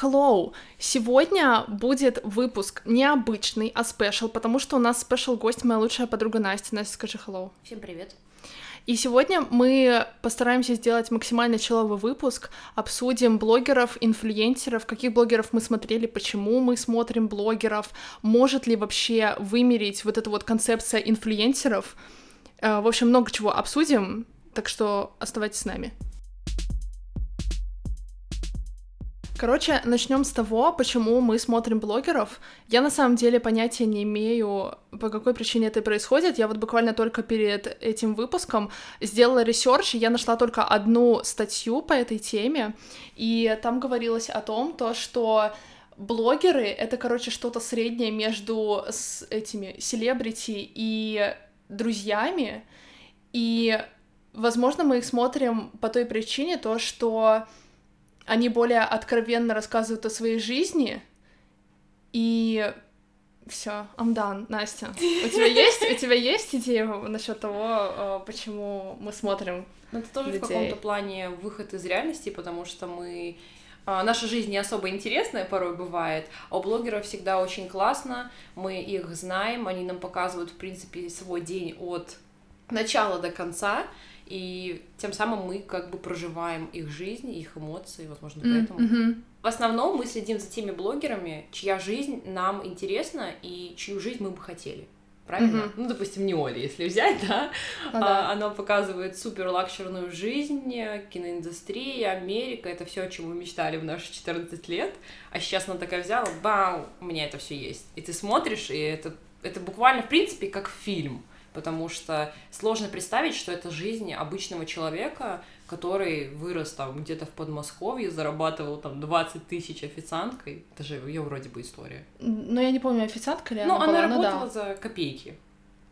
hello! Сегодня будет выпуск необычный, а special, потому что у нас special гость моя лучшая подруга Настя. Настя, скажи hello. Всем привет. И сегодня мы постараемся сделать максимально chill овый выпуск, обсудим блогеров, инфлюенсеров, каких блогеров мы смотрели, почему мы смотрим блогеров, может ли вообще вымереть вот эта вот концепция инфлюенсеров. Э, в общем, много чего обсудим, так что оставайтесь с нами. Короче, начнем с того, почему мы смотрим блогеров. Я на самом деле понятия не имею, по какой причине это происходит. Я вот буквально только перед этим выпуском сделала research, и я нашла только одну статью по этой теме, и там говорилось о том, то, что блогеры — это, короче, что-то среднее между с этими селебрити и друзьями, и, возможно, мы их смотрим по той причине, то, что они более откровенно рассказывают о своей жизни, и все, I'm done, Настя. У тебя есть, у тебя есть идея насчет того, э, почему мы смотрим? Ну, это тоже людей? в каком-то плане выход из реальности, потому что мы а, Наша жизнь не особо интересная порой бывает, а у блогеров всегда очень классно, мы их знаем, они нам показывают, в принципе, свой день от начала до конца, и тем самым мы как бы проживаем их жизнь, их эмоции, возможно, поэтому. Mm-hmm. В основном мы следим за теми блогерами, чья жизнь нам интересна и чью жизнь мы бы хотели. Правильно? Мгм. Ну, допустим, не Оли, если взять, да? Да. А, Она показывает супер лакшерную жизнь, киноиндустрия, Америка, это все, о чем мы мечтали в наши 14 лет. А сейчас она такая взяла, бау, у меня это все есть. И ты смотришь, и это, это буквально, в принципе, как фильм. Потому что сложно представить, что это жизнь обычного человека, который вырос там где-то в Подмосковье, зарабатывал там 20 тысяч официанткой. Это же ее вроде бы история. Но я не помню, официантка ли Ну, она она была, ну да. работала за копейки.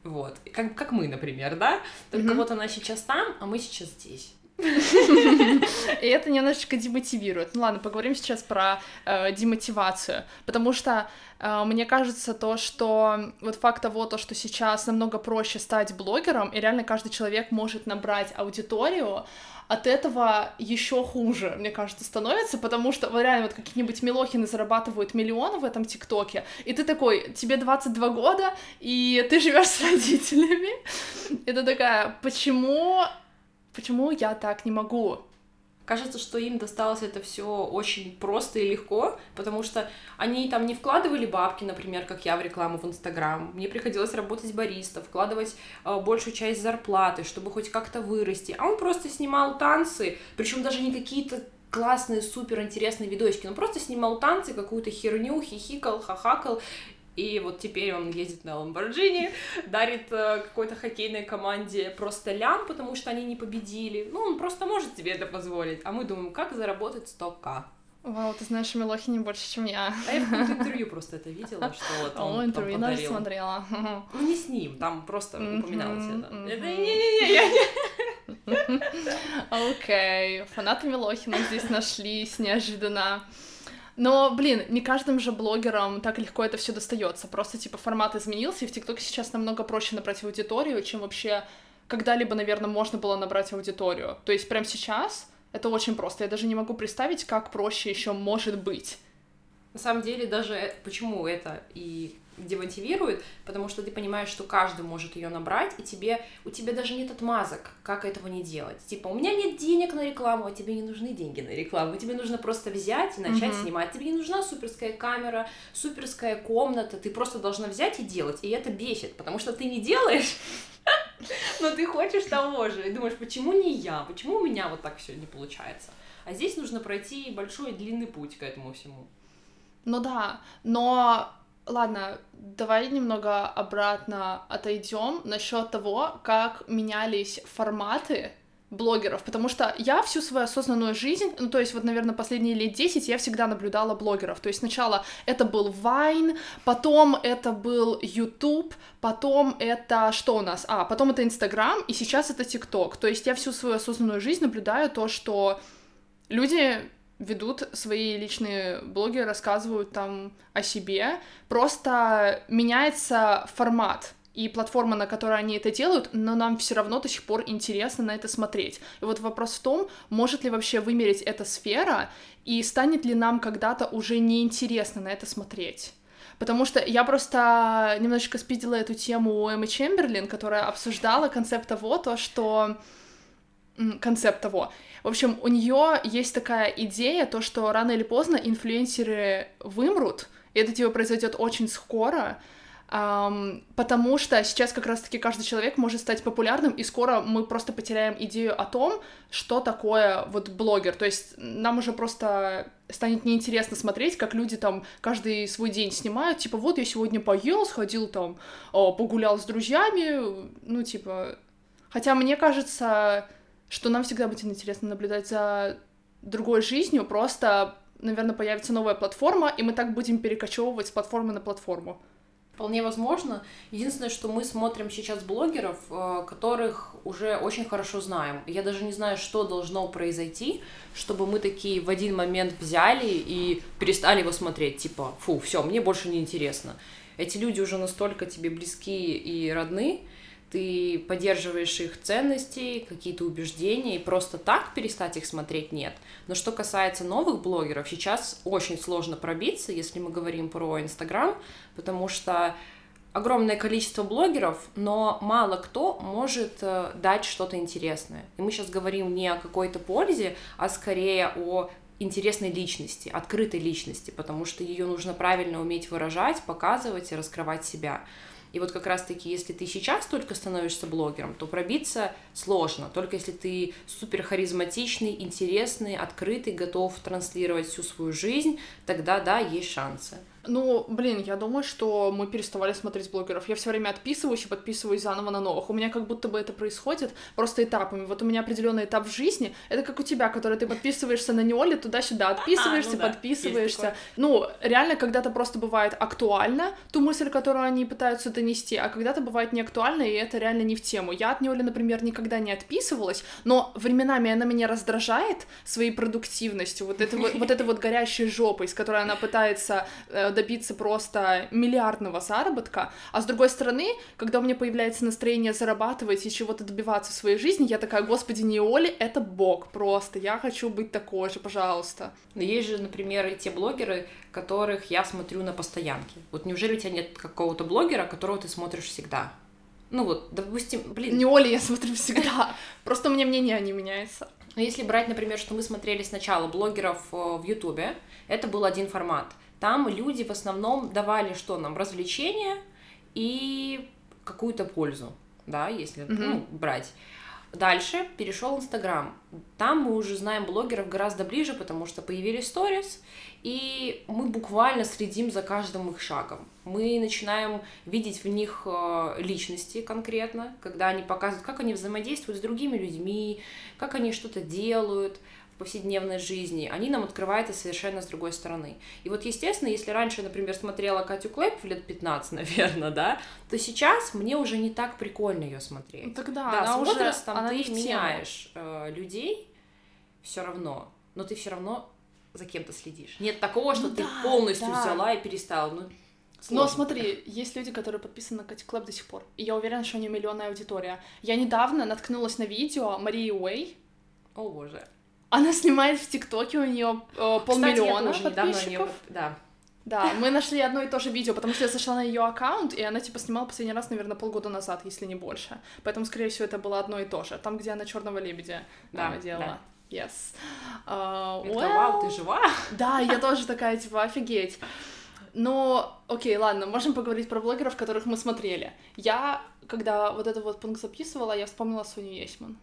Вот. Как, как мы, например, да? Только Мгм. вот она сейчас там, а мы сейчас здесь. И это немножечко демотивирует. Ну ладно, поговорим сейчас про э, демотивацию, потому что э, мне кажется то, что вот факт того, то, что сейчас намного проще стать блогером, и реально каждый человек может набрать аудиторию, от этого еще хуже, мне кажется, становится, потому что вот реально вот какие-нибудь Милохины зарабатывают миллионы в этом ТикТоке, и ты такой, тебе 22 года, и ты живешь с родителями, ты такая, почему, почему я так не могу? Кажется, что им досталось это все очень просто и легко, потому что они там не вкладывали бабки, например, как я в рекламу в Инстаграм. Мне приходилось работать бариста, вкладывать э, большую часть зарплаты, чтобы хоть как-то вырасти. А он просто снимал танцы, причем даже не какие-то классные, супер интересные видосики, он просто снимал танцы, какую-то херню, хихикал, хахакал, и вот теперь он ездит на Ламборджини, дарит э, какой-то хоккейной команде просто лям, потому что они не победили. Ну, он просто может себе это позволить. А мы думаем, как заработать 100к. Вау, ты знаешь о Милохине больше, чем я. А я в каком-то интервью просто это видела, что вот он О, там интервью даже подарил. смотрела. Ну, не с ним, там просто упоминалось это. Это не-не-не, я не... Окей, фанаты Милохина здесь нашлись неожиданно. Но, блин, не каждым же блогерам так легко это все достается. Просто, типа, формат изменился, и в ТикТоке сейчас намного проще набрать аудиторию, чем вообще когда-либо, наверное, можно было набрать аудиторию. То есть прямо сейчас это очень просто. Я даже не могу представить, как проще еще может быть. На самом деле, даже э- почему это и демотивирует, потому что ты понимаешь, что каждый может ее набрать, и тебе, у тебя даже нет отмазок, как этого не делать. Типа, у меня нет денег на рекламу, а тебе не нужны деньги на рекламу, тебе нужно просто взять и начать Мгм. снимать. Тебе не нужна суперская камера, суперская комната, ты просто должна взять и делать, и это бесит, потому что ты не делаешь, но ты хочешь того же, и думаешь, почему не я, почему у меня вот так все не получается. А здесь нужно пройти большой и длинный путь к этому всему. Ну да, но ладно, давай немного обратно отойдем насчет того, как менялись форматы блогеров, потому что я всю свою осознанную жизнь, ну, то есть вот, наверное, последние лет 10 я всегда наблюдала блогеров, то есть сначала это был Vine, потом это был YouTube, потом это что у нас? А, потом это Instagram, и сейчас это TikTok, то есть я всю свою осознанную жизнь наблюдаю то, что люди ведут свои личные блоги, рассказывают там о себе, просто меняется формат. и платформа, на которой они это делают, но нам все равно до сих пор интересно на это смотреть. И вот вопрос в том, может ли вообще вымереть эта сфера, и станет ли нам когда-то уже неинтересно на это смотреть. Потому что я просто немножечко спидила эту тему у Эммы Чемберлин, которая обсуждала концепт того, то, что концепт того. В общем, у нее есть такая идея, то, что рано или поздно инфлюенсеры вымрут, и это типа произойдет очень скоро, Um, потому что сейчас как раз-таки каждый человек может стать популярным, и скоро мы просто потеряем идею о том, что такое вот блогер. То есть нам уже просто станет неинтересно смотреть, как люди там каждый свой день снимают, типа, вот я сегодня поел, сходил там, погулял с друзьями, ну, типа... Хотя мне кажется, что нам всегда будет интересно наблюдать за другой жизнью, просто, наверное, появится новая платформа, и мы так будем перекочевывать с платформы на платформу. Вполне возможно. Единственное, что мы смотрим сейчас блогеров, э, которых уже очень хорошо знаем. Я даже не знаю, что должно произойти, чтобы мы такие в один момент взяли и перестали его смотреть. Типа, фу, все, мне больше не интересно. Эти люди уже настолько тебе близки и родны, ты поддерживаешь их ценности, какие-то убеждения, и просто так перестать их смотреть нет. Но что касается новых блогеров, сейчас очень сложно пробиться, если мы говорим про Инстаграм, потому что огромное количество блогеров, но мало кто может э, дать что-то интересное. И мы сейчас говорим не о какой-то пользе, а скорее о интересной личности, открытой личности, потому что ее нужно правильно уметь выражать, показывать и раскрывать себя. И вот как раз-таки, если ты сейчас только становишься блогером, то пробиться сложно. Только если ты супер харизматичный, интересный, открытый, готов транслировать всю свою жизнь, тогда да, есть шансы. Ну, блин, я думаю, что мы переставали смотреть блогеров. Я все время отписываюсь и подписываюсь заново на новых. У меня как будто бы это происходит просто этапами. Вот у меня определенный этап в жизни. Это как у тебя, который ты подписываешься на Неоле, туда-сюда, отписываешься, а, ну да, подписываешься. Ну, реально, когда-то просто бывает актуально ту мысль, которую они пытаются донести, а когда-то бывает не актуально, и это реально не в тему. Я от Неоли, например, никогда не отписывалась, но временами она меня раздражает своей продуктивностью, вот это вот, вот это вот горящей жопой, с которой она пытается э, добиться просто миллиардного заработка, а с другой стороны, когда у меня появляется настроение зарабатывать и чего-то добиваться в своей жизни, я такая, господи, не Оли, это бог просто, я хочу быть такой же, пожалуйста. Но есть же, например, и те блогеры, которых я смотрю на постоянке. Вот неужели у тебя нет какого-то блогера, которого ты смотришь всегда? Ну вот, допустим, блин... Не Оли я смотрю всегда, просто у меня мнение не меняется. Но если брать, например, что мы смотрели сначала блогеров э, в Ютубе, это был один формат — там люди в основном давали что нам? Развлечения и какую-то пользу, да, если mm-hmm. ну, брать. Дальше перешел Инстаграм. Там мы уже знаем блогеров гораздо ближе, потому что появились сторис, и мы буквально следим за каждым их шагом. Мы начинаем видеть в них э, личности конкретно, когда они показывают, как они взаимодействуют с другими людьми, как они что-то делают повседневной жизни, они нам открываются совершенно с другой стороны. И вот, естественно, если раньше, например, смотрела Катю Клэп в лет 15, наверное, да, то сейчас мне уже не так прикольно ее смотреть. Ну, тогда да, она с возрастом уже, она ты меняешь э, людей все равно, но ты все равно за кем-то следишь. Нет такого, что ну, ты да, полностью да. взяла и перестала. Ну, Сложно. Но смотри, есть люди, которые подписаны на Кати Клэп до сих пор, и я уверена, что у нее миллионная аудитория. Я недавно наткнулась на видео Марии Уэй. О боже. Она снимает в ТикТоке, у нее э, полмиллиона Кстати, подписчиков. Нее... Да. Да, мы нашли одно и то же видео, потому что я зашла на ее аккаунт, и она типа снимала последний раз, наверное, полгода назад, если не больше. Поэтому, скорее всего, это было одно и то же. Там, где она черного лебедя да, да, делала. Да. Yes. Uh, well, вау, ты жива? Да, я тоже такая, типа, офигеть. Но, окей, ладно, можем поговорить про блогеров, которых мы смотрели. Я, когда вот этот вот пункт записывала, я вспомнила Соню Есьман.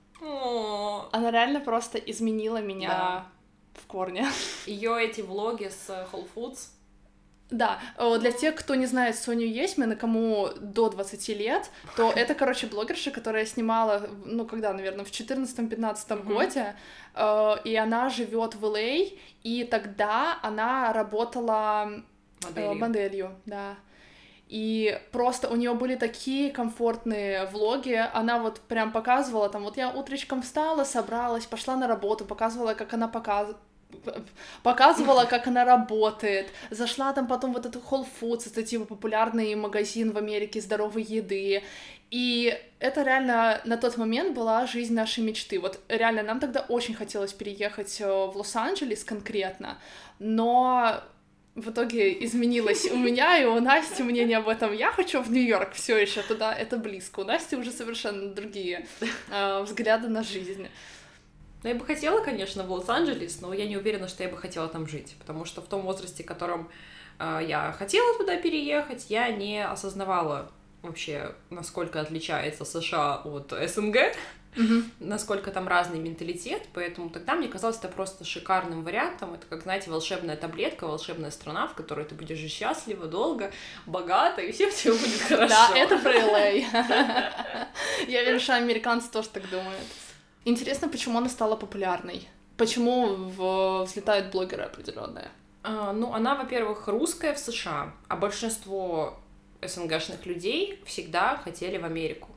Она реально просто изменила меня да. в корне. Ее эти влоги с Whole Foods. Да, для тех, кто не знает Соню Есьмин, и кому до 20 лет, то это, короче, блогерша, которая снимала, ну, когда, наверное, в 14-15 mm-hmm. годе, э, и она живет в Л.А., и тогда она работала моделью, моделью да. И просто у нее были такие комфортные влоги. Она вот прям показывала там, вот я утречком встала, собралась, пошла на работу, показывала, как она показ... показывала, как она работает, зашла там потом вот этот Whole Foods, это типа популярный магазин в Америке здоровой еды, и это реально на тот момент была жизнь нашей мечты. Вот реально нам тогда очень хотелось переехать э, в Лос-Анджелес конкретно, но в итоге изменилось у меня и у Насти мнение об этом. Я хочу в Нью-Йорк все еще туда, это близко. У Насти уже совершенно другие э, взгляды на жизнь. Ну, я бы хотела, конечно, в Лос-Анджелес, но я не уверена, что я бы хотела там жить, потому что в том возрасте, в котором э, я хотела туда переехать, я не осознавала вообще, насколько отличается США от СНГ, Мгм. насколько там разный менталитет, поэтому тогда мне казалось это просто шикарным вариантом. Это как, знаете, волшебная таблетка, волшебная страна, в которой ты будешь жить счастливо, долго, богато, и все у тебя будет хорошо. Да, это про LA. Я уверена, что американцы тоже так думают. Интересно, почему она стала популярной? Почему в- взлетают блогеры определенные? А, ну, она, во-первых, русская в США, а большинство СНГшных людей всегда хотели в Америку.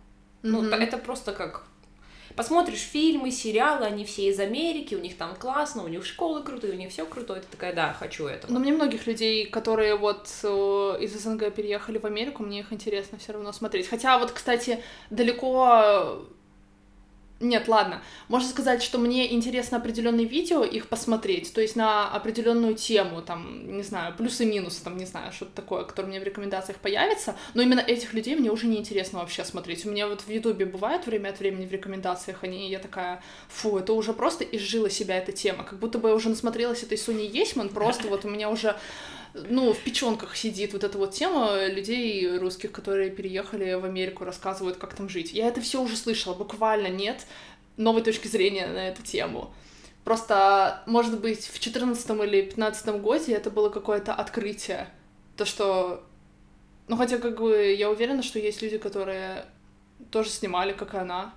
Ну, Мгм. та- это просто как... Посмотришь фильмы, сериалы, они все из Америки, у них там классно, у них школы крутые, у них все крутое. Ты такая, да, хочу этого. Но мне многих людей, которые вот э, из СНГ переехали в Америку, мне их интересно все равно смотреть. Хотя вот, кстати, далеко... Нет, ладно. Можно сказать, что мне интересно определенные видео их посмотреть, то есть на определенную тему, там, не знаю, плюсы и минусы, там, не знаю, что-то такое, которое мне в рекомендациях появится, но именно этих людей мне уже не интересно вообще смотреть. У меня вот в Ютубе бывает время от времени в рекомендациях они, я такая, фу, это уже просто изжила себя эта тема, как будто бы я уже насмотрелась этой Сони Есьман, просто вот у меня уже ну, в печенках сидит вот эта вот тема людей русских, которые переехали в Америку, рассказывают, как там жить. Я это все уже слышала, буквально нет новой точки зрения на эту тему. Просто, может быть, в 14 или 15 годе это было какое-то открытие. То, что... Ну, хотя, как бы, я уверена, что есть люди, которые тоже снимали, как и она,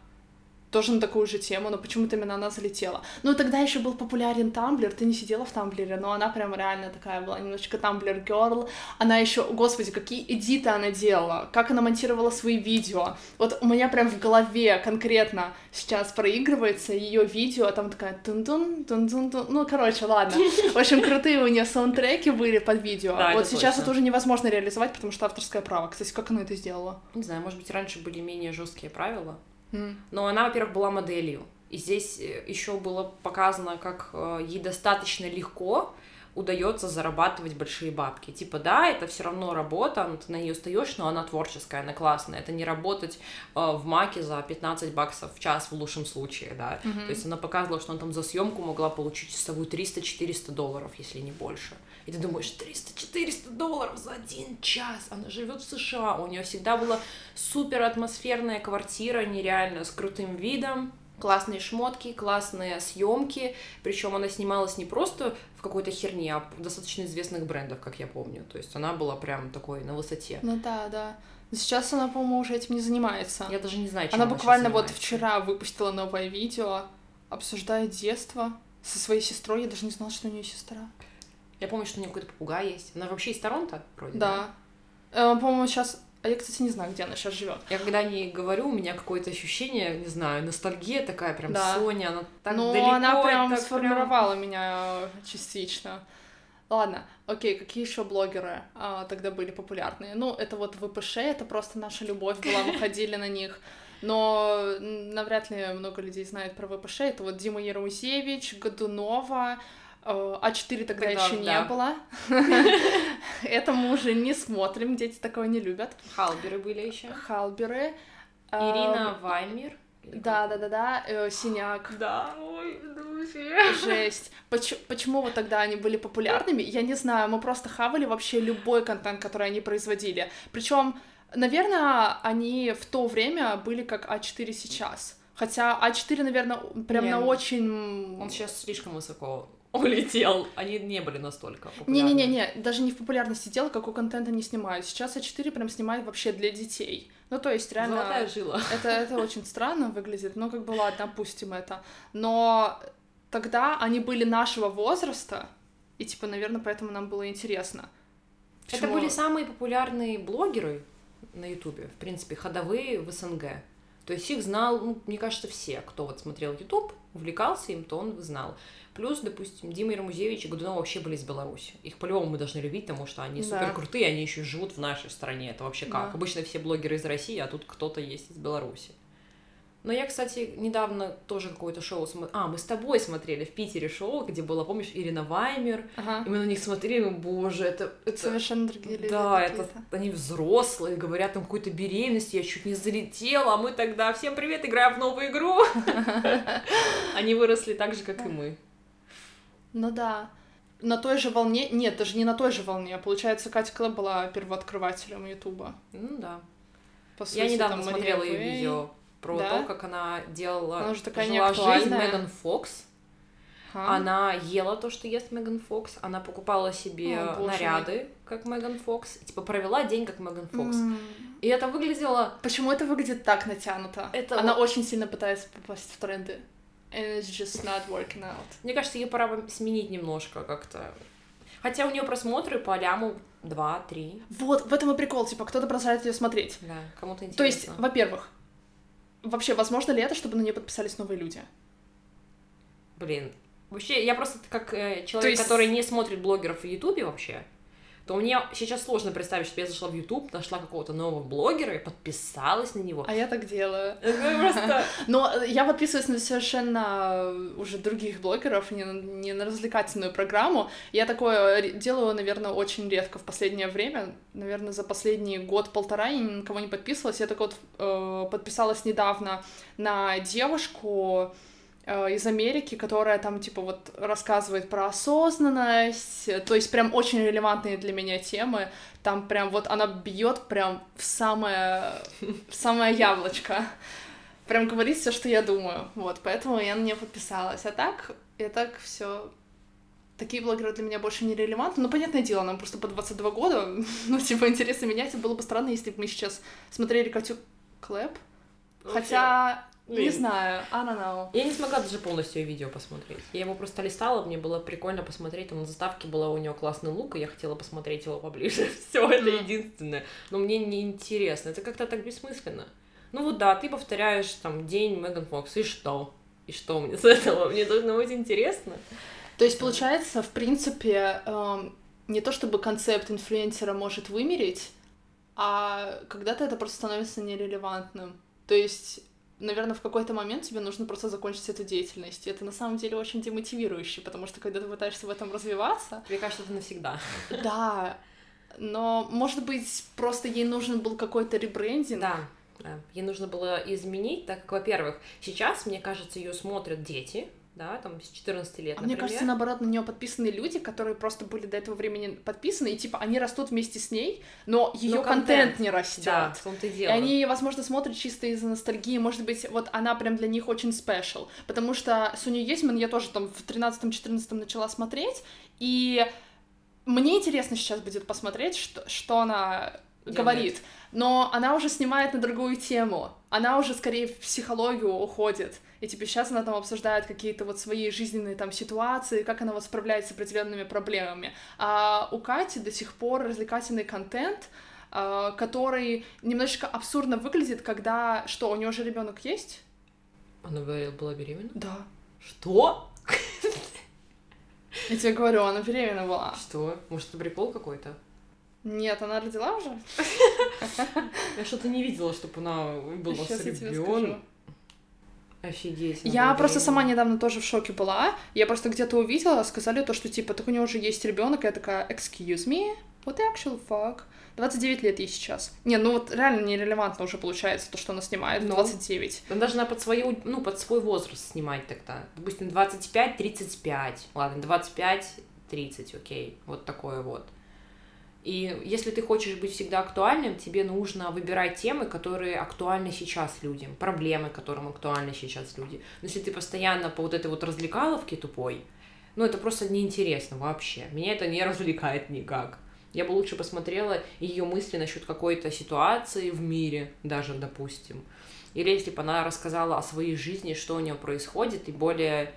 тоже на такую же тему, но почему-то именно она залетела. Ну, тогда еще был популярен Тамблер, ты не сидела в Тамблере, но она прям реально такая была, немножечко Тамблер Girl. Она еще, господи, какие эдиты она делала, как она монтировала свои видео. Вот у меня прям в голове конкретно сейчас проигрывается ее видео, а там такая тун-тун, тун-тун-тун. Ну, короче, ладно. В общем, крутые у нее саундтреки были под видео. Да, вот это сейчас точно. это уже невозможно реализовать, потому что авторское право. Кстати, как она это сделала? Не знаю, может быть, раньше были менее жесткие правила. Но она, во-первых, была моделью. И здесь еще было показано, как э, ей достаточно легко удается зарабатывать большие бабки. Типа, да, это все равно работа, ты на нее стоишь, но она творческая, она классная. Это не работать э, в маке за 15 баксов в час в лучшем случае, да. Мгм. То есть она показывала, что она там за съемку могла получить часовую 300-400 долларов, если не больше. И ты думаешь, 300-400 долларов за один час. Она живет в США, у нее всегда была супер атмосферная квартира, нереально, с крутым видом. Классные шмотки, классные съемки. Причем она снималась не просто в какой-то херне, а в достаточно известных брендов, как я помню. То есть она была прям такой на высоте. Ну да, да. Сейчас она, по-моему, уже этим не занимается. Я даже не знаю, чем Она она буквально вот вчера выпустила новое видео, обсуждая детство со своей сестрой. Я даже не знала, что у нее сестра. Я помню, что у нее какой-то попугай есть. Она вообще из Торонто, вроде. Да. Э, По-моему, сейчас... А я, кстати, не знаю, где она сейчас живет. Я когда не говорю, у меня какое-то ощущение, не знаю, ностальгия такая, прям Да. Соня, она так Ну, далеко. она прям так сформировала меня частично. Ладно, окей, какие еще блогеры а, тогда были популярные? Ну, это вот ВПШ, это просто наша любовь была, мы ходили на них. Но навряд ли много людей знают про ВПШ. Это вот Дима Ярузевич, Годунова, э, А4 тогда Когда- еще не да. было. Это мы уже не смотрим, дети такого не любят. Халберы были еще. Халберы. э, Ирина Ваймер. Да, да, да, да, э, синяк. Да, ой, вообще. Жесть. Поч- почему вот тогда они были популярными? Я не знаю, мы просто хавали вообще любой контент, который они производили. Причем, наверное, они в то время были как А4 сейчас. Хотя А4, наверное, прям Не, на очень... Он сейчас слишком высоко улетел. Они не были настолько популярны. Не-не-не, даже не в популярности дела, какой контент они снимают. Сейчас А4 прям снимает вообще для детей. Ну, то есть, реально... Золотая жила. Это, это очень странно выглядит, но как бы ладно, опустим это. Но тогда они были нашего возраста, и типа, наверное, поэтому нам было интересно. Это Почему? были самые популярные блогеры на Ютубе, в принципе, ходовые в СНГ. То есть их знал, ну, мне кажется, все, кто вот смотрел Ютуб, увлекался им, то он знал. Плюс, допустим, Дима Ермузевич и Годунов вообще были из Беларуси. Их по-любому мы должны любить, потому что они Да. супер крутые, они еще живут в нашей стране. Это вообще как? Да. Обычно все блогеры из России, а тут кто-то есть из Беларуси. Но я, кстати, недавно тоже какое-то шоу смотрела. А, мы с тобой смотрели в Питере шоу, где была, помнишь, Ирина Ваймер. Ага. И мы на них смотрели, боже, это... это... Совершенно другие люди. Да, это они взрослые, говорят там какой-то беременности, я чуть не залетела, а мы тогда всем привет, играем в новую игру. Они выросли так же, как и мы. Ну да. На той же волне... Нет, даже не на той же волне. Получается, Катя Клэп была первооткрывателем Ютуба. Ну да. По Я сути, недавно там смотрела ее Вэй. видео про Да? то, как она делала Она же такая жила жизнь. Меган Фокс. Ага. Она ела то, что ест Меган Фокс. Она покупала себе О, наряды, как Меган Фокс. И, типа провела день, как Меган Фокс. М. И это выглядело... Почему это выглядит так натянуто? Это Она очень сильно пытается попасть в тренды. And it's just not working out. Мне кажется, ее пора бы сменить немножко как-то. Хотя у нее просмотры по ляму 2-3. Вот, в этом и прикол, типа, кто-то продолжает ее смотреть. Да, кому-то интересно. То есть, во-первых, вообще, возможно ли это, чтобы на нее подписались новые люди? Блин. Вообще, я просто как э, человек, есть- который не смотрит блогеров в Ютубе вообще, то мне сейчас сложно представить, что я зашла в Ютуб, нашла какого-то нового блогера и подписалась на него. А я так делаю. Просто... Но э, я подписываюсь на совершенно э, уже других блогеров, не на, не на развлекательную программу. Я такое делаю, наверное, очень редко в последнее время. Наверное, за последний год-полтора я ни на кого не подписывалась. Я так вот э, подписалась недавно на девушку э, из Америки, которая там, типа, вот рассказывает про осознанность, э, то есть прям очень релевантные для меня темы. Там прям вот она бьет прям в самое, в самое яблочко прям говорит все, что я думаю. Вот, поэтому я на нее подписалась. А так, я так все Такие блогеры для меня больше не релевантны. Ну, понятное дело, нам просто по 22 года. Ну, типа, интересы менять. Было бы странно, если бы мы сейчас смотрели Катю Клэп. Хотя, не знаю, I don't know. Я не смогла даже полностью ее видео посмотреть. Я его просто листала, мне было прикольно посмотреть. Там на заставке была у него классный лук, и я хотела посмотреть его поближе. Все, это единственное. Но мне не интересно. Это как-то так бессмысленно. Ну вот да, ты повторяешь там день Меган Фокс, и что? И что мне с этого? Мне должно быть интересно. То есть, получается, в принципе, эм, не то чтобы концепт инфлюенсера может вымереть, а когда-то это просто становится нерелевантным. То есть, наверное, в какой-то момент тебе нужно просто закончить эту деятельность. И это на самом деле очень демотивирующе, потому что когда ты пытаешься в этом развиваться, Мне кажется, это навсегда. да, но, может быть, просто ей нужен был какой-то ребрендинг. Да, да. Ей нужно было изменить, так как, во-первых, сейчас, мне кажется, ее смотрят дети, да, там с 14 лет, А мне например. кажется, наоборот, на нее подписаны люди, которые просто были до этого времени подписаны, и типа они растут вместе с ней, но ее Но контент, контент, не растет. Да, в том-то и И дело. они, возможно, смотрят чисто из-за ностальгии. Может быть, вот она прям для них очень спешл. Потому что Суню Есман я тоже там в 13-14 начала смотреть. И мне интересно сейчас будет посмотреть, что, что она Делает. говорит. Но она уже снимает на другую тему. Она уже скорее в психологию уходит. И типа сейчас она там обсуждает какие-то вот свои жизненные там ситуации, как она вот справляется с определенными проблемами. А у Кати до сих пор развлекательный контент, а, который немножечко абсурдно выглядит, когда что, у нее же ребенок есть? Она была беременна? Да. Что? Я тебе говорю, она беременна была. Что? Может, это прикол какой-то? Нет, она родила уже? Я что-то не видела, чтобы она была с ребенком. Офигеть. Я была просто сама недавно тоже в шоке была. Я просто где-то увидела, сказали то, что типа, так у нее уже есть ребенок, я такая, excuse me, what the actual fuck? 29 лет ей сейчас. Не, ну вот реально нерелевантно уже получается то, что она снимает в Ну. 29. Она должна под свою, ну, под свой возраст снимать тогда. Допустим, 25-35. Ладно, 25-30, окей. Вот такое вот. И если ты хочешь быть всегда актуальным, тебе нужно выбирать темы, которые актуальны сейчас людям, проблемы, которым актуальны сейчас люди. Но если ты постоянно по вот этой вот развлекаловке тупой, ну это просто неинтересно вообще. Меня это не развлекает никак. Я бы лучше посмотрела ее мысли насчет какой-то ситуации в мире, даже, допустим. Или если бы она рассказала о своей жизни, что у нее происходит, и более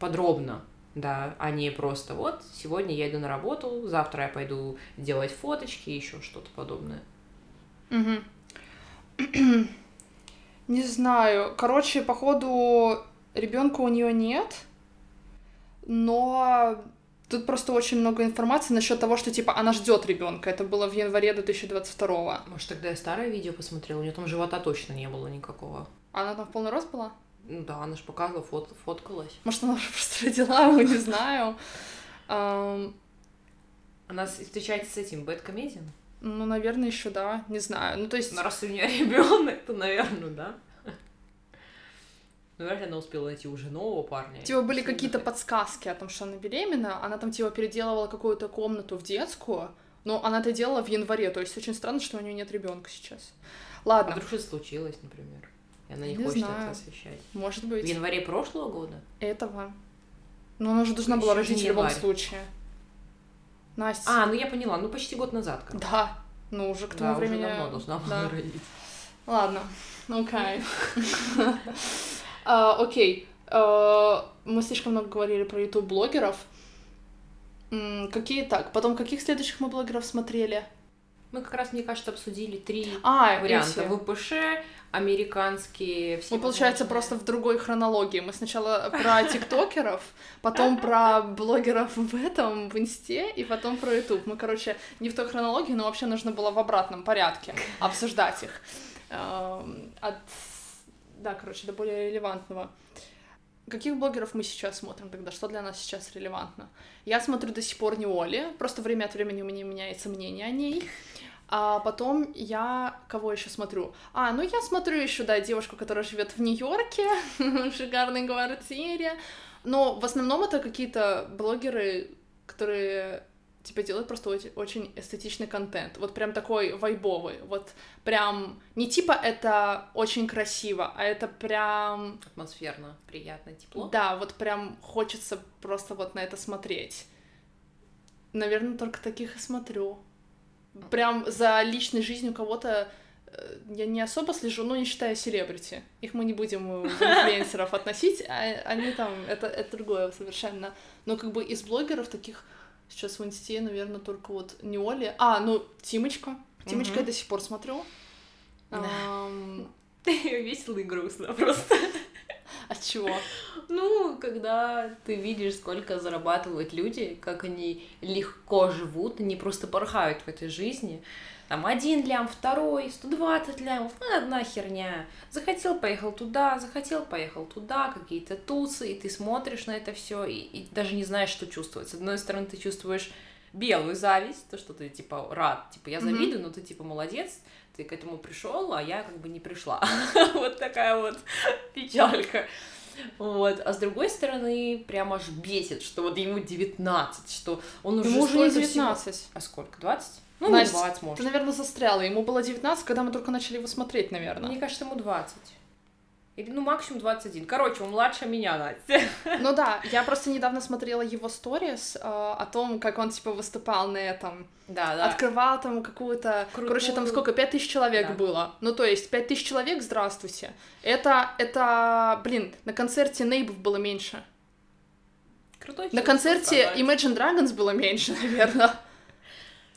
подробно, да, а не просто вот сегодня я иду на работу, завтра я пойду делать фоточки, еще что-то подобное. Не знаю. Короче, походу, Ребенка у нее нет, но тут просто очень много информации насчет того, что типа она ждет ребенка. Это было в январе 2022. Может, тогда я старое видео посмотрела, у нее там живота точно не было никакого. Она там в полный рост была? Ну да, она же показывала, фот, фоткалась. Может, она уже просто родила, мы не знаю. Она встречается с этим бэткомедиан? Ну, наверное, еще да, не знаю. Ну, то есть... Ну, раз у нее ребенок, то, наверное, да. Ну, вряд ли она успела найти уже нового парня. Типа были какие-то подсказки о том, что она беременна. Она там, типа, переделывала какую-то комнату в детскую. Но она это делала в январе, то есть очень странно, что у нее нет ребенка сейчас. Ладно. А вдруг что случилось, например? И она не, не хочет знаю. это освещать. Может быть. В январе прошлого года? Этого. Но она же должна была родить в любом случае. Настя. А, ну я поняла, ну почти год назад. Короче. Да, ну уже к тому да, времени... уже давно должна была да. родить. Ладно, окей. А, окей, а, мы слишком много говорили про YouTube-блогеров. Какие так? Потом каких следующих мы блогеров смотрели? Мы как раз, мне кажется, обсудили три а, варианта. ВПШ, американские... Все Мы, получается, просто в другой хронологии. Мы сначала про тиктокеров, потом про блогеров в этом, в инсте, и потом про YouTube. Мы, короче, не в той хронологии, но вообще нужно было в обратном порядке обсуждать их. Эм, от... Да, короче, до более релевантного. Каких блогеров мы сейчас смотрим тогда? Что для нас сейчас релевантно? Я смотрю до сих пор не Оли, просто время от времени у меня меняется мнение о ней. А потом я кого еще смотрю? А, ну я смотрю еще, да, девушку, которая живет в Нью-Йорке, в шикарной квартире. Но в основном это какие-то блогеры, которые типа делают просто очень, эстетичный контент. Вот прям такой вайбовый. Вот прям не типа это очень красиво, а это прям... Атмосферно, приятно, тепло. Да, вот прям хочется просто вот на это смотреть. Наверное, только таких и смотрю прям за личной жизнью кого-то э, я не особо слежу, но не считая селебрити. Их мы не будем инфлюенсеров относить, а они там, это, это другое совершенно. Но как бы из блогеров таких сейчас в инсте, наверное, только вот не Оли. А, ну, Тимочка. Тимочка я до сих пор смотрю. Весело и грустно просто. От чего? Ну, когда ты видишь, сколько зарабатывают люди, как они легко живут, они просто порхают в этой жизни. Там один лям, второй, 120 лямов, ну, одна херня. Захотел, поехал туда, захотел, поехал туда, какие-то тусы, и ты смотришь на это все и, и даже не знаешь, что чувствовать. С одной стороны, ты чувствуешь белую зависть, то, что ты, типа, рад, типа, я завидую, mm-hmm. но ты, типа, молодец, ты к этому пришел, а я как бы не пришла. вот такая вот печалька. Вот. А с другой стороны, прям аж бесит, что вот ему 19, что он уже Ему уже не 19. Всего... А сколько? 20? Ну, Настя, 20, может. Ты, наверное, застряла. Ему было 19, когда мы только начали его смотреть, наверное. Мне кажется, ему 20. Или, ну, максимум 21. Короче, он младше меня, Настя. Ну да, я просто недавно смотрела его сторис э, о том, как он, типа, выступал на этом. Да, да. Открывал там какую-то... Крутую... Короче, там сколько? Пять тысяч человек да. было. Ну, то есть, пять тысяч человек, здравствуйте. Это, это, блин, на концерте Нейбов было меньше. Крутой На концерте Imagine Dragons было меньше, наверное.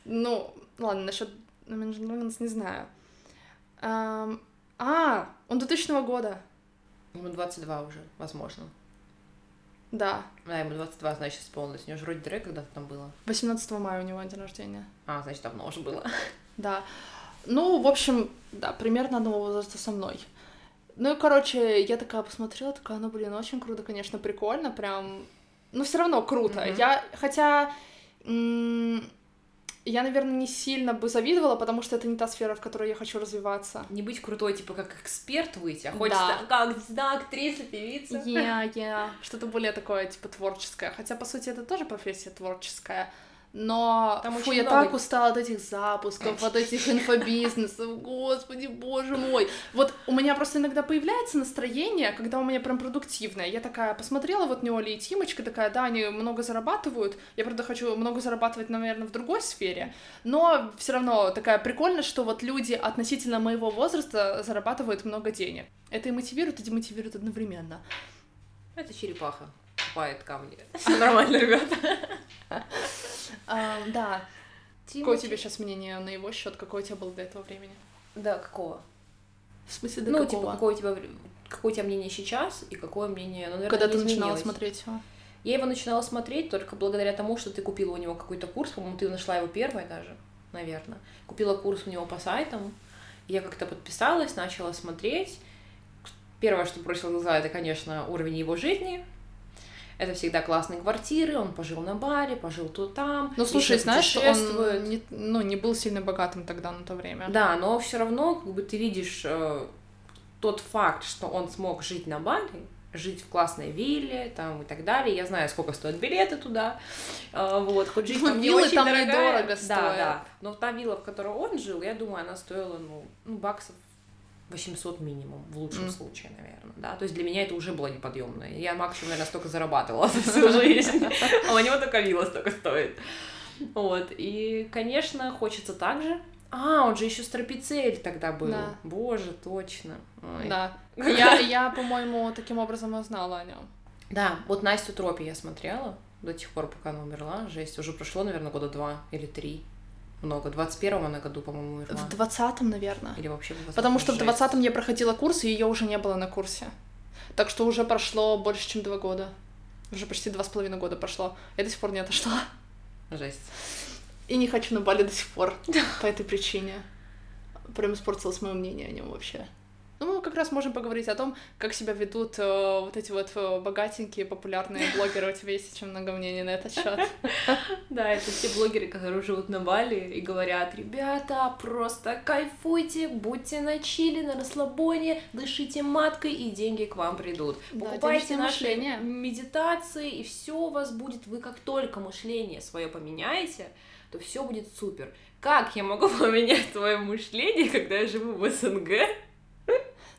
Ну, ладно, насчет Imagine Dragons не знаю. А, он 2000 года. Ему 22 уже, возможно. Да. Да, ему 22, значит, исполнилось. У него же вроде Дрей когда-то там было. 18 мая у него день рождения. А, значит, давно уже было. Да. Ну, в общем, да, примерно одного возраста со мной. Ну и, короче, я такая посмотрела, такая, ну, блин, очень круто, конечно, прикольно, прям... Ну, все равно круто. Mm-hmm. Я, хотя... М- я, наверное, не сильно бы завидовала, потому что это не та сфера, в которой я хочу развиваться. Не быть крутой, типа, как эксперт выйти, а хочется да. как да, актриса, певица. Yeah, yeah. Что-то более такое, типа, творческое. Хотя, по сути, это тоже профессия творческая но Там фу, я много... так устала от этих запусков, от этих инфобизнесов, господи, боже мой. Вот у меня просто иногда появляется настроение, когда у меня прям продуктивное. Я такая посмотрела вот Неоли и Тимочка, такая, да, они много зарабатывают, я, правда, хочу много зарабатывать, наверное, в другой сфере, но все равно такая прикольно, что вот люди относительно моего возраста зарабатывают много денег. Это и мотивирует, и демотивирует одновременно. Это черепаха копает камни. Все нормально, ребята. Да. Какое у тебя сейчас мнение на его счет? Какое у тебя было до этого времени? Да, какого? В смысле, до ну, какого? типа, какое у тебя какое у тебя мнение сейчас и какое мнение, ну, наверное, Когда ты начинала смотреть его? Я его начинала смотреть только благодаря тому, что ты купила у него какой-то курс, по-моему, ты нашла его первой даже, наверное. Купила курс у него по сайтам, я как-то подписалась, начала смотреть. Первое, что бросило в глаза, это, конечно, уровень его жизни. Это всегда классные квартиры, он пожил на баре, пожил тут там. Ну, слушай, знаешь, он не, ну, не был сильно богатым тогда на то время. Да, но все равно, как бы ты видишь э, тот факт, что он смог жить на Бали, жить в классной вилле, там и так далее. Я знаю, сколько стоят билеты туда. Э, вот, хоть жизнь Ну, там не очень там дорогая. недорого Да, стоят. да. Но та вилла, в которой он жил, я думаю, она стоила, ну, ну баксов 800 минимум, в лучшем М. случае, наверное, да, то есть для меня это уже было неподъемно. Я максимум, наверное, столько зарабатывала за всю жизнь, а у него только вилла столько стоит. Вот, и, конечно, хочется так же. А, он же еще стропицель тогда был. Да. Боже, точно. Ой. Да. Я, я, по-моему, таким образом узнала о нем. Да, вот Настю Тропи я смотрела до тех пор, пока она умерла. Жесть, уже прошло, наверное, года два или три. Много. В 21-м она году, по-моему, умерла. В 20-м, наверное. Или вообще в 20 Потому что в Жесть. 20-м я проходила курс, и ее уже не было на курсе. Так что уже прошло больше, чем два года. Уже почти два с половиной года прошло. Я до сих пор не отошла. Жесть. И не хочу на Бали до сих пор. По этой причине. Прям испортилось мое мнение о нем вообще. Ну, мы как раз можем поговорить о том, как себя ведут э, вот эти вот э, богатенькие, популярные блогеры. У тебя есть очень много мнений на этот счет. Да, это те блогеры, которые живут на Бали и говорят, ребята, просто кайфуйте, будьте на чили, на расслабоне, дышите маткой, и деньги к вам придут. Покупайте наши медитации, и все у вас будет. Вы как только мышление свое поменяете, то все будет супер. Как я могу поменять свое мышление, когда я живу в СНГ?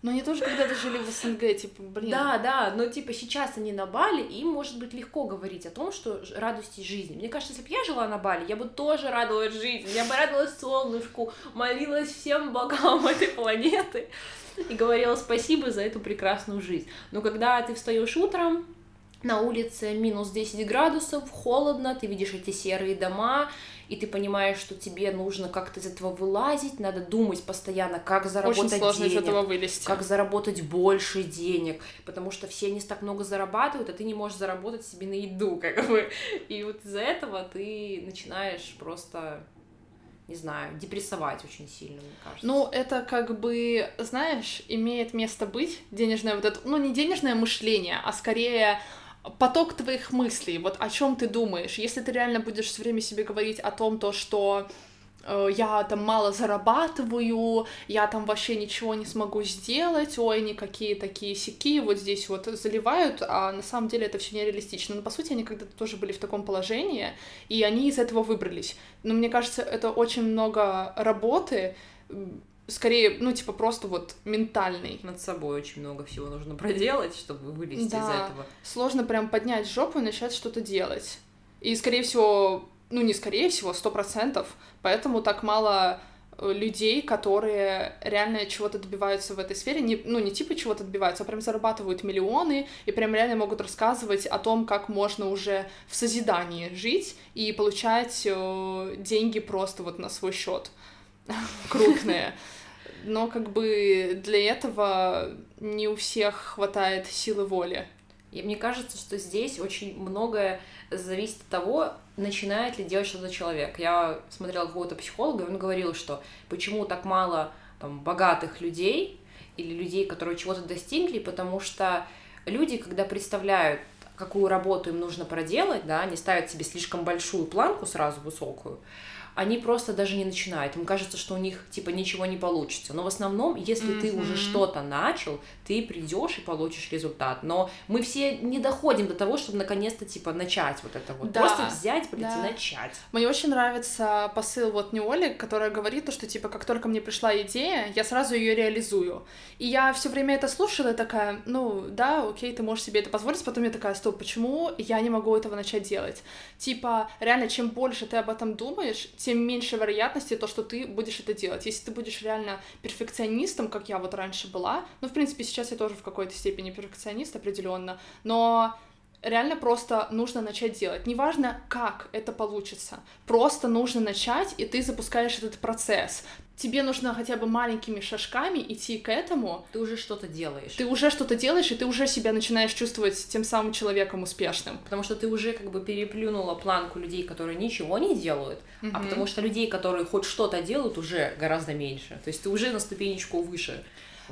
Но они тоже когда-то жили в СНГ, типа, блин. Да, да, но типа сейчас они на Бали, им может быть легко говорить о том, что радуйтесь жизни. Мне кажется, если бы я жила на Бали, я бы тоже радовалась жизни, я бы радовалась солнышку, молилась всем богам этой планеты и говорила спасибо за эту прекрасную жизнь. Но когда ты встаешь утром, на улице минус 10 градусов, холодно, ты видишь эти серые дома, и ты понимаешь, что тебе нужно как-то из этого вылазить, надо думать постоянно, как заработать Очень сложно из денег этого вылезти. как заработать больше денег, потому что все не так много зарабатывают, а ты не можешь заработать себе на еду, как бы. И вот из-за этого ты начинаешь просто, не знаю, депрессовать очень сильно, мне кажется. Ну, это как бы, знаешь, имеет место быть денежное вот это, ну, не денежное мышление, а скорее поток твоих мыслей, вот о чем ты думаешь. Если ты реально будешь все время себе говорить о том, то, что э, я там мало зарабатываю, я там вообще ничего не смогу сделать, ой, они какие такие сики, вот здесь вот заливают, а на самом деле это все нереалистично. Но по сути они когда-то тоже были в таком положении, и они из этого выбрались. Но мне кажется, это очень много работы, скорее, ну, типа, просто вот ментальный. Над собой очень много всего нужно проделать, чтобы вылезти из Да. этого. Сложно прям поднять жопу и начать что-то делать. И, скорее всего, ну, не скорее всего, сто процентов, поэтому так мало э, людей, которые реально чего-то добиваются в этой сфере, не, ну, не типа чего-то добиваются, а прям зарабатывают миллионы и прям реально могут рассказывать о том, как можно уже в созидании жить и получать э, деньги просто вот на свой счет крупные. Но как бы для этого не у всех хватает силы воли. И мне кажется, что здесь очень многое зависит от того, начинает ли делать что-то человек. Я смотрела какого-то психолога, и он говорил, что почему так мало там, богатых людей или людей, которые чего-то достигли, потому что люди, когда представляют, какую работу им нужно проделать, да, они ставят себе слишком большую планку сразу высокую, они просто даже не начинают. Им кажется, что у них типа ничего не получится. Но в основном, если ты уже что-то начал, ты придешь и получишь результат. Но мы все не доходим до того, чтобы наконец-то типа начать вот это вот. Да, Просто взять, блядь, да. и начать. Мне очень нравится посыл вот Неоли, которая говорит то, что типа как только мне пришла идея, я сразу ее реализую. И я все время это слушала и такая, ну да, окей, ты можешь себе это позволить, потом я такая, стоп, почему я не могу этого начать делать? Типа, реально, чем больше ты об этом думаешь, тем меньше вероятности то, что ты будешь это делать. Если ты будешь реально перфекционистом, как я вот раньше была, ну, в принципе, сейчас я тоже в какой-то степени перфекционист определенно, но реально просто нужно начать делать. Неважно, как это получится. Просто нужно начать, и ты запускаешь этот процесс. Тебе нужно хотя бы маленькими шажками идти к этому. Ты уже что-то делаешь. Ты уже что-то делаешь, и ты уже себя начинаешь чувствовать тем самым человеком успешным. Потому что ты уже как бы переплюнула планку людей, которые ничего не делают, mm-hmm. а потому что людей, которые хоть что-то делают, уже гораздо меньше. То есть ты уже на ступенечку выше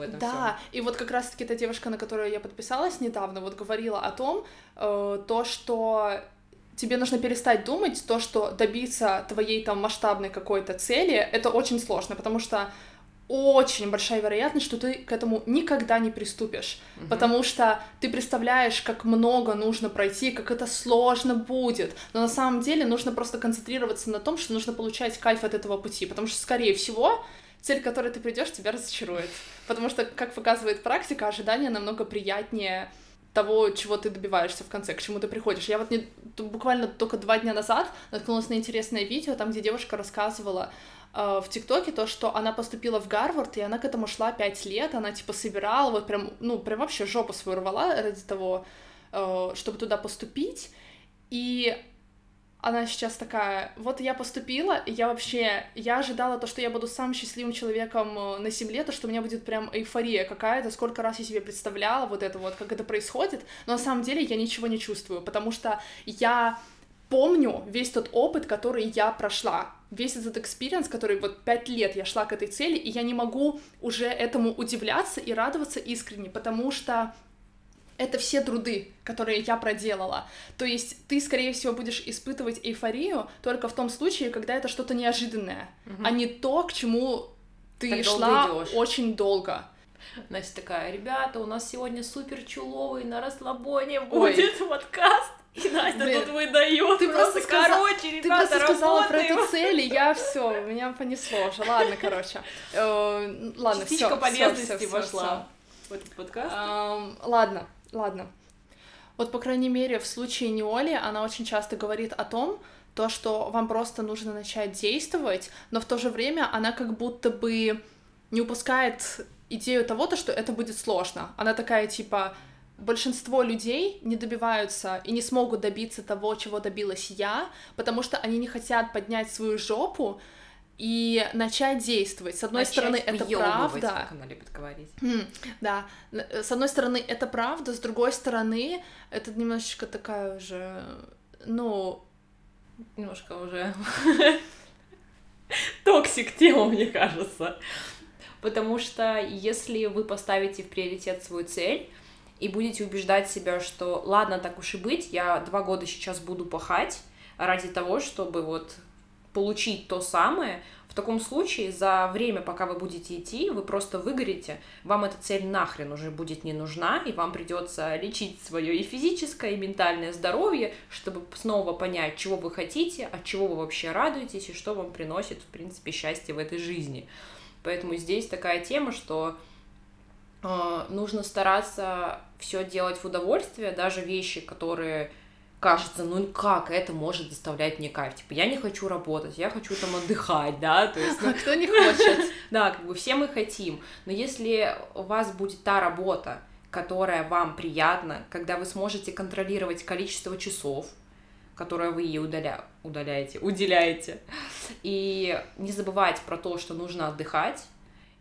в этом Да, всем. и вот как раз-таки та девушка, на которую я подписалась недавно, вот говорила о том, э, то, что тебе нужно перестать думать то, что добиться твоей там масштабной какой-то цели, это очень сложно, потому что очень большая вероятность, что ты к этому никогда не приступишь, угу. потому что ты представляешь, как много нужно пройти, как это сложно будет, но на самом деле нужно просто концентрироваться на том, что нужно получать кайф от этого пути, потому что, скорее всего, цель, к которой ты придешь, тебя разочарует. Потому что, как показывает практика, ожидание намного приятнее того, чего ты добиваешься в конце, к чему ты приходишь. Я вот не, буквально только два дня назад наткнулась на интересное видео, там, где девушка рассказывала э, в ТикТоке то, что она поступила в Гарвард, и она к этому шла пять лет, она, типа, собирала, вот прям, ну, прям вообще жопу свою рвала ради того, э, чтобы туда поступить, и она сейчас такая, вот я поступила, и я вообще, я ожидала то, что я буду самым счастливым человеком э, на земле, то, что у меня будет прям эйфория какая-то, сколько раз я себе представляла вот это вот, как это происходит, но на самом деле я ничего не чувствую, потому что я помню весь тот опыт, который я прошла, весь этот experience, который вот пять лет я шла к этой цели, и я не могу уже этому удивляться и радоваться искренне, потому что это все труды, которые я проделала. То есть ты, скорее всего, будешь испытывать эйфорию только в том случае, когда это что-то неожиданное, угу. а не то, к чему ты так шла долго очень долго. Настя такая, ребята, у нас сегодня супер chill овый на расслабоне будет Ой. подкаст. И Настя Блин, тут выдает ты просто, просто сказал, короче, ребята, Ты просто работаем. сказала про эту цель, и я все, меня понесло уже. Ладно, короче. Э, ладно, все. полезности вошла в этот подкаст. Ладно, ладно. Вот, по крайней мере, в случае Неоли она очень часто говорит о том, то, что вам просто нужно начать действовать, но в то же время она как будто бы не упускает идею того, то, что это будет сложно. Она такая, типа, большинство людей не добиваются и не смогут добиться того, чего добилась я, потому что они не хотят поднять свою жопу, и начать действовать. С одной начать стороны, это правда. как она любит говорить. Мм, да. С одной стороны, это правда, с другой стороны, это немножечко такая уже, ну... Немножко уже toxic тема, мне кажется. Потому что если вы поставите в приоритет свою цель и будете убеждать себя, что ладно, так уж и быть, я два года сейчас буду пахать ради того, чтобы вот получить то самое, в таком случае за время, пока вы будете идти, вы просто выгорите, вам эта цель нахрен уже будет не нужна, и вам придется лечить свое и физическое, и ментальное здоровье, чтобы снова понять, чего вы хотите, от чего вы вообще радуетесь, и что вам приносит, в принципе, счастье в этой жизни. Поэтому здесь такая тема, что э, нужно стараться все делать в удовольствие, даже вещи, которые кажется, ну как это может доставлять мне кайф? Типа, я не хочу работать, я хочу там отдыхать, да, то есть... Ну, кто не хочет? Да, как бы все мы хотим, но если у вас будет та работа, которая вам приятна, когда вы сможете контролировать количество часов, которое вы ей удаля... удаляете, уделяете, и не забывать про то, что нужно отдыхать,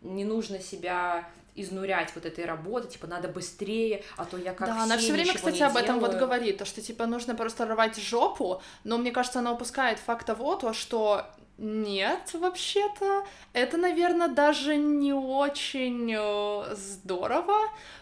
не нужно себя изнурять вот этой работы, типа, надо быстрее, а то я как Да, она все время, кстати, об этом вот говорит, то, что, типа, нужно просто рвать жопу, но мне кажется, она упускает факт того, то, что нет, вообще-то, это, наверное, даже не очень э, здорово,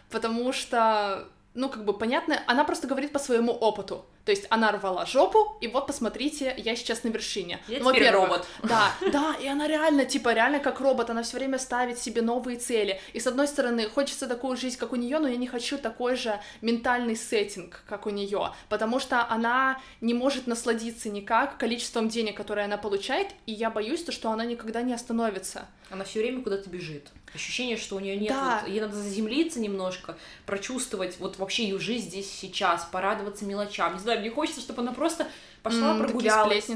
потому что, ну, как бы, понятно, она просто говорит по своему опыту, то есть она рвала жопу, и вот посмотрите, я сейчас на вершине. Я ну, теперь робот. Да, да, и она реально, типа, реально как робот, она все время ставит себе новые цели. И с одной стороны, хочется такую жизнь, как у нее, но я не хочу такой же ментальный сеттинг, как у нее, потому что она не может насладиться никак количеством денег, которые она получает, и я боюсь, то, что она никогда не остановится. Она все время куда-то бежит. Ощущение, что у нее нет, да. вот, ей надо заземлиться немножко, прочувствовать вот вообще ее жизнь здесь сейчас, порадоваться мелочам. Не знаю, мне хочется, чтобы она просто пошла такие прогулялась,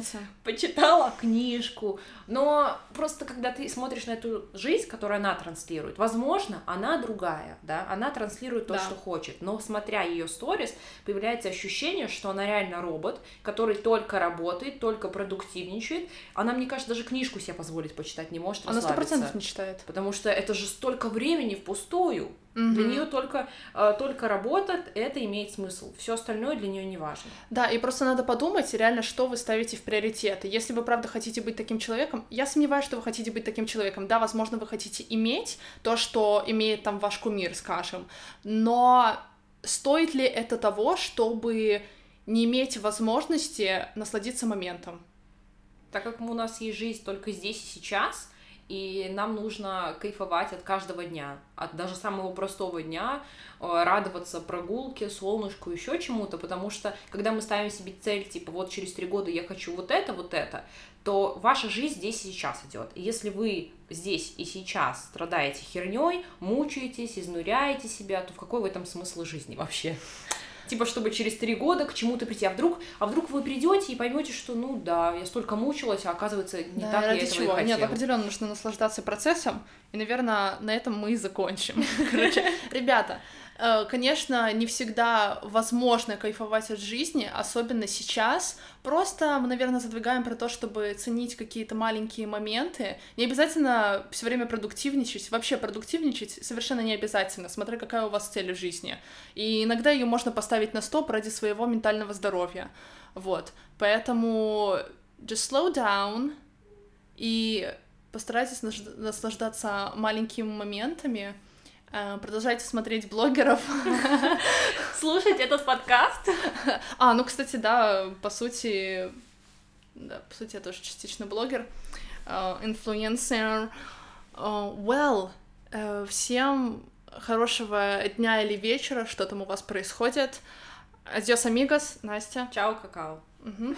почитала книжку. Но просто когда ты смотришь на эту жизнь, которую она транслирует, возможно, она другая, да, она транслирует то, Да. что хочет. Но смотря ее сторис, появляется ощущение, что она реально робот, который только работает, только продуктивничает. Она, мне кажется, даже книжку себе позволить почитать не может, Она сто процентов не читает. Потому что это же столько времени впустую. Мгм. Для нее только, э, только работа, это имеет смысл. Все остальное для нее не важно. Да, и просто надо подумать реально, что вы ставите в приоритеты. Если вы правда хотите быть таким человеком, я сомневаюсь, что вы хотите быть таким человеком. Да, возможно, вы хотите иметь то, что имеет там ваш кумир, скажем, но стоит ли это того, чтобы не иметь возможности насладиться моментом? Так как у нас есть жизнь только здесь и сейчас, и нам нужно кайфовать от каждого дня, от даже самого простого дня, э, радоваться прогулке, солнышку, еще чему-то, потому что когда мы ставим себе цель, типа, вот через три года я хочу вот это, вот это, то ваша жизнь здесь и сейчас идет. И если вы здесь и сейчас страдаете херней, мучаетесь, изнуряете себя, то в какой в этом смысл жизни вообще? Типа, чтобы через три года к чему-то прийти. А вдруг, а вдруг вы придете и поймете, что ну да, я столько мучилась, а оказывается не Да, так я этого чего? и хотела. Нет, определенно нужно наслаждаться процессом. И, наверное, на этом мы и закончим. Короче, ребята, конечно, не всегда возможно кайфовать от жизни, особенно сейчас. Просто мы, наверное, задвигаем про то, чтобы ценить какие-то маленькие моменты. Не обязательно все время продуктивничать. Вообще продуктивничать совершенно не обязательно, смотря какая у вас цель в жизни. И иногда ее можно поставить на стоп ради своего ментального здоровья. Вот. Поэтому just slow down и постарайтесь наслаждаться маленькими моментами. Э, Продолжайте смотреть блогеров. Слушать этот подкаст. А, ну, кстати, да, по сути, да, по сути, я тоже частично блогер, э, инфлюенсер. Э, Well, всем хорошего дня или вечера, что там у вас происходит. Адьос, амигос, Настя. Чао, какао. Мгм.